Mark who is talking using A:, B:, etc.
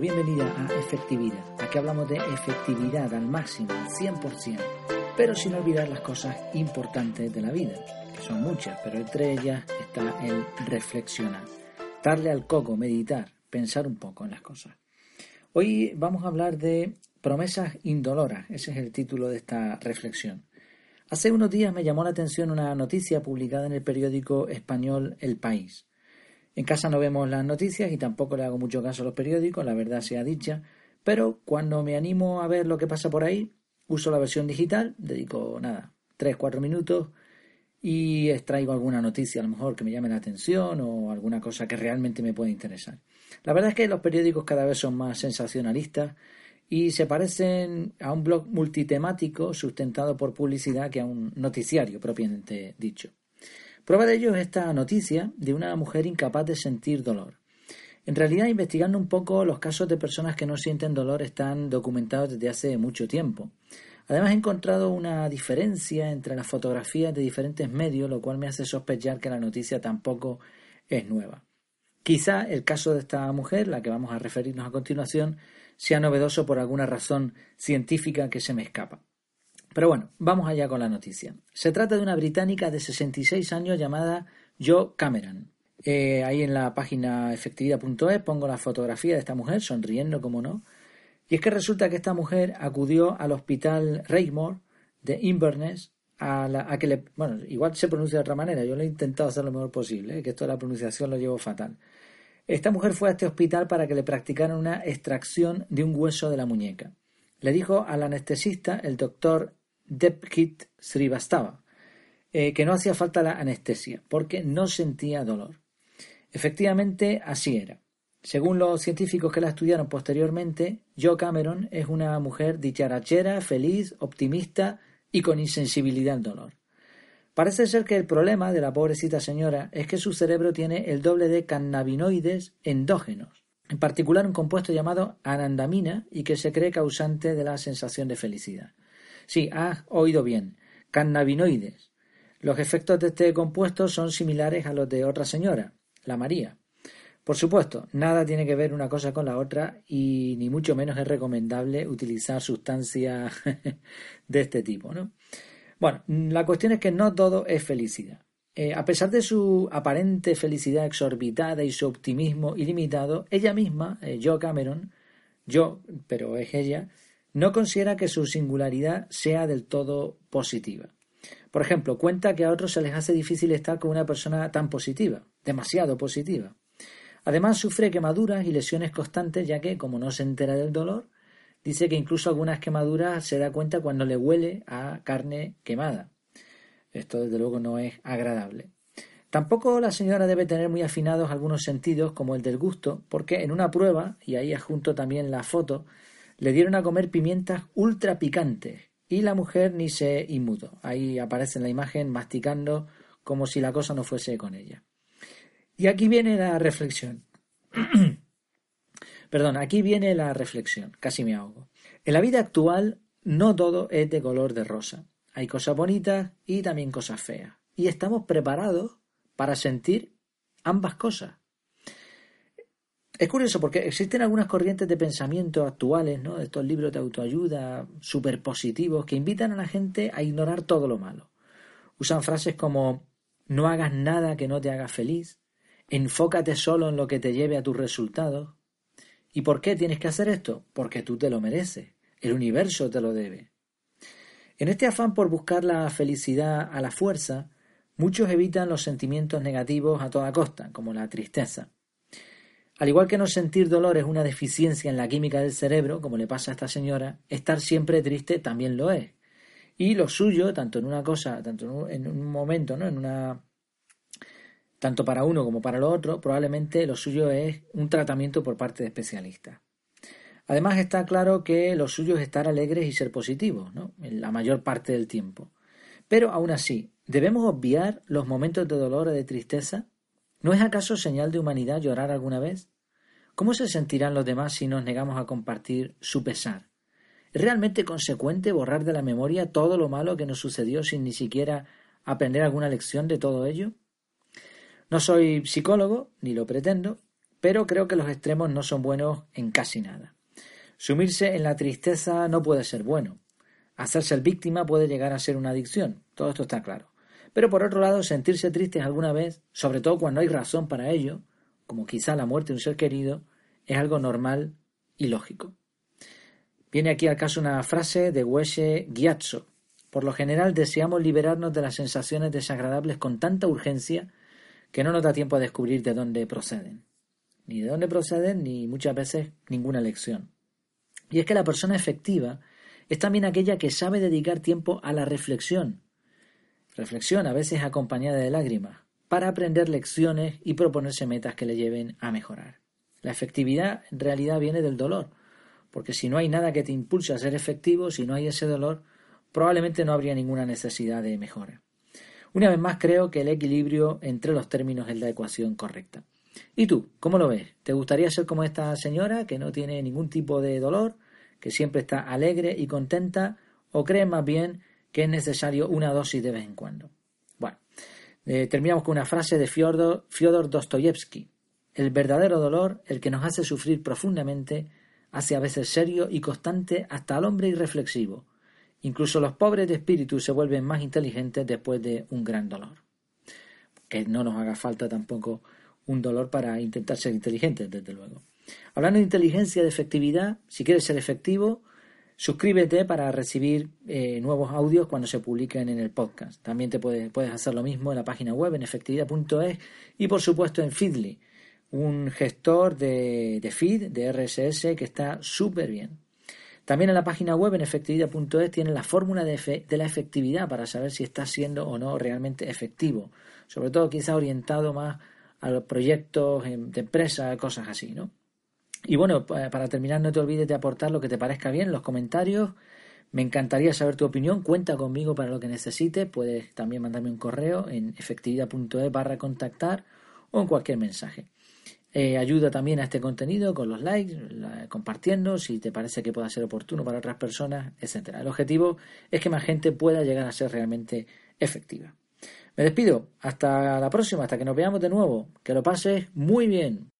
A: bienvenida a Efectividad. Aquí hablamos de efectividad al máximo, al 100%, pero sin olvidar las cosas importantes de la vida, que son muchas, pero entre ellas está el reflexionar, darle al coco, meditar, pensar un poco en las cosas. Hoy vamos a hablar de promesas indoloras, ese es el título de esta reflexión. Hace unos días me llamó la atención una noticia publicada en el periódico español El País. En casa no vemos las noticias y tampoco le hago mucho caso a los periódicos, la verdad sea dicha, pero cuando me animo a ver lo que pasa por ahí, uso la versión digital, dedico nada, tres, cuatro minutos y extraigo alguna noticia a lo mejor que me llame la atención o alguna cosa que realmente me pueda interesar. La verdad es que los periódicos cada vez son más sensacionalistas y se parecen a un blog multitemático sustentado por publicidad que a un noticiario propiamente dicho. Prueba de ello es esta noticia de una mujer incapaz de sentir dolor. En realidad, investigando un poco, los casos de personas que no sienten dolor están documentados desde hace mucho tiempo. Además, he encontrado una diferencia entre las fotografías de diferentes medios, lo cual me hace sospechar que la noticia tampoco es nueva. Quizá el caso de esta mujer, la que vamos a referirnos a continuación, sea novedoso por alguna razón científica que se me escapa. Pero bueno, vamos allá con la noticia. Se trata de una británica de 66 años llamada Jo Cameron. Eh, ahí en la página efectividad.es pongo la fotografía de esta mujer, sonriendo como no. Y es que resulta que esta mujer acudió al hospital Raymore de Inverness a, la, que le... Bueno, igual se pronuncia de otra manera, yo lo he intentado hacer lo mejor posible, ¿eh? que esto de la pronunciación lo llevo fatal. Esta mujer fue a este hospital para que le practicaran una extracción de un hueso de la muñeca. Le dijo al anestesista, el doctor Depkit Srivastava, eh, que no hacía falta la anestesia, porque no sentía dolor. Efectivamente, así era. Según los científicos que la estudiaron posteriormente, Jo Cameron es una mujer dicharachera, feliz, optimista y con insensibilidad al dolor. Parece ser que el problema de la pobrecita señora es que su cerebro tiene el doble de cannabinoides endógenos, en particular un compuesto llamado anandamina y que se cree causante de la sensación de felicidad. Sí, has oído bien. Cannabinoides. Los efectos de este compuesto son similares a los de otra señora, la María. Por supuesto, nada tiene que ver una cosa con la otra y ni mucho menos es recomendable utilizar sustancias de este tipo, ¿no? Bueno, la cuestión es que no todo es felicidad. Eh, a pesar de su aparente felicidad exorbitada y su optimismo ilimitado, ella misma, eh, yo Cameron, yo, pero es ella, no considera que su singularidad sea del todo positiva. Por ejemplo, cuenta que a otros se les hace difícil estar con una persona tan positiva, demasiado positiva. Además, sufre quemaduras y lesiones constantes, ya que, como no se entera del dolor, dice que incluso algunas quemaduras se da cuenta cuando le huele a carne quemada. Esto, desde luego, no es agradable. Tampoco la señora debe tener muy afinados algunos sentidos, como el del gusto, porque en una prueba, y ahí adjunto también la foto, le dieron a comer pimientas ultra picantes y la mujer ni se inmutó. Ahí aparece en la imagen masticando como si la cosa no fuese con ella. Y aquí viene la reflexión. Perdón, aquí viene la reflexión, casi me ahogo. En la vida actual no todo es de color de rosa. Hay cosas bonitas y también cosas feas. Y estamos preparados para sentir ambas cosas. Es curioso porque existen algunas corrientes de pensamiento actuales, ¿no? Estos libros de autoayuda superpositivos que invitan a la gente a ignorar todo lo malo. Usan frases como no hagas nada que no te haga feliz, enfócate solo en lo que te lleve a tus resultados. ¿Y por qué tienes que hacer esto? Porque tú te lo mereces, el universo te lo debe. En este afán por buscar la felicidad a la fuerza, muchos evitan los sentimientos negativos a toda costa, como la tristeza. Al igual que no sentir dolor es una deficiencia en la química del cerebro, como le pasa a esta señora, estar siempre triste también lo es. Y lo suyo, tanto en una cosa, tanto en un momento, ¿no? En una tanto para uno como para lo otro, probablemente lo suyo es un tratamiento por parte de especialistas. Además está claro que lo suyo es estar alegres y ser positivos, ¿no? En la mayor parte del tiempo. Pero aún así, ¿debemos obviar los momentos de dolor o de tristeza? ¿No es acaso señal de humanidad llorar alguna vez? ¿Cómo se sentirán los demás si nos negamos a compartir su pesar? ¿Es realmente consecuente borrar de la memoria todo lo malo que nos sucedió sin ni siquiera aprender alguna lección de todo ello? No soy psicólogo, ni lo pretendo, pero creo que los extremos no son buenos en casi nada. Sumirse en la tristeza no puede ser bueno. Hacerse el víctima puede llegar a ser una adicción, todo esto está claro. Pero por otro lado, sentirse tristes alguna vez, sobre todo cuando hay razón para ello, como quizá la muerte de un ser querido, es algo normal y lógico. Viene aquí al caso una frase de Weshe Gyatso. Por lo general deseamos liberarnos de las sensaciones desagradables con tanta urgencia que no nos da tiempo a descubrir de dónde proceden. Ni de dónde proceden, ni muchas veces ninguna lección. Y es que la persona efectiva es también aquella que sabe dedicar tiempo a la reflexión. Reflexión a veces acompañada de lágrimas, para aprender lecciones y proponerse metas que le lleven a mejorar. La efectividad en realidad viene del dolor, porque si no hay nada que te impulse a ser efectivo, si no hay ese dolor, probablemente no habría ninguna necesidad de mejora. Una vez más creo que el equilibrio entre los términos es la ecuación correcta. ¿Y tú, cómo lo ves? ¿Te gustaría ser como esta señora que no tiene ningún tipo de dolor, que siempre está alegre y contenta, o crees más bien que es necesario una dosis de vez en cuando? Bueno, eh, terminamos con una frase de Fyodor, Fyodor Dostoyevsky. El verdadero dolor, el que nos hace sufrir profundamente, hace a veces serio y constante hasta al hombre irreflexivo. Incluso los pobres de espíritu se vuelven más inteligentes después de un gran dolor. Que no nos haga falta tampoco un dolor para intentar ser inteligentes, desde luego. Hablando de inteligencia, de efectividad, si quieres ser efectivo, suscríbete para recibir eh, nuevos audios cuando se publiquen en el podcast. También te puedes, puedes hacer lo mismo en la página web en efectividad.es y por supuesto en Feedly un gestor de, feed, de RSS, que está súper bien. También en la página web en efectividad.es tiene la fórmula de, de, la efectividad para saber si está siendo o no realmente efectivo. Sobre todo quizá orientado más a los proyectos de empresa, cosas así, ¿no? Y bueno, para terminar, no te olvides de aportar lo que te parezca bien en los comentarios. Me encantaría saber tu opinión. Cuenta conmigo para lo que necesites. Puedes también mandarme un correo en efectividad.es barra contactar o en cualquier mensaje. Eh, ayuda también a este contenido con los likes, compartiendo si te parece que pueda ser oportuno para otras personas, etcétera. El objetivo es que más gente pueda llegar a ser realmente efectiva. Me despido. Hasta la próxima, hasta que nos veamos de nuevo. Que lo pases muy bien.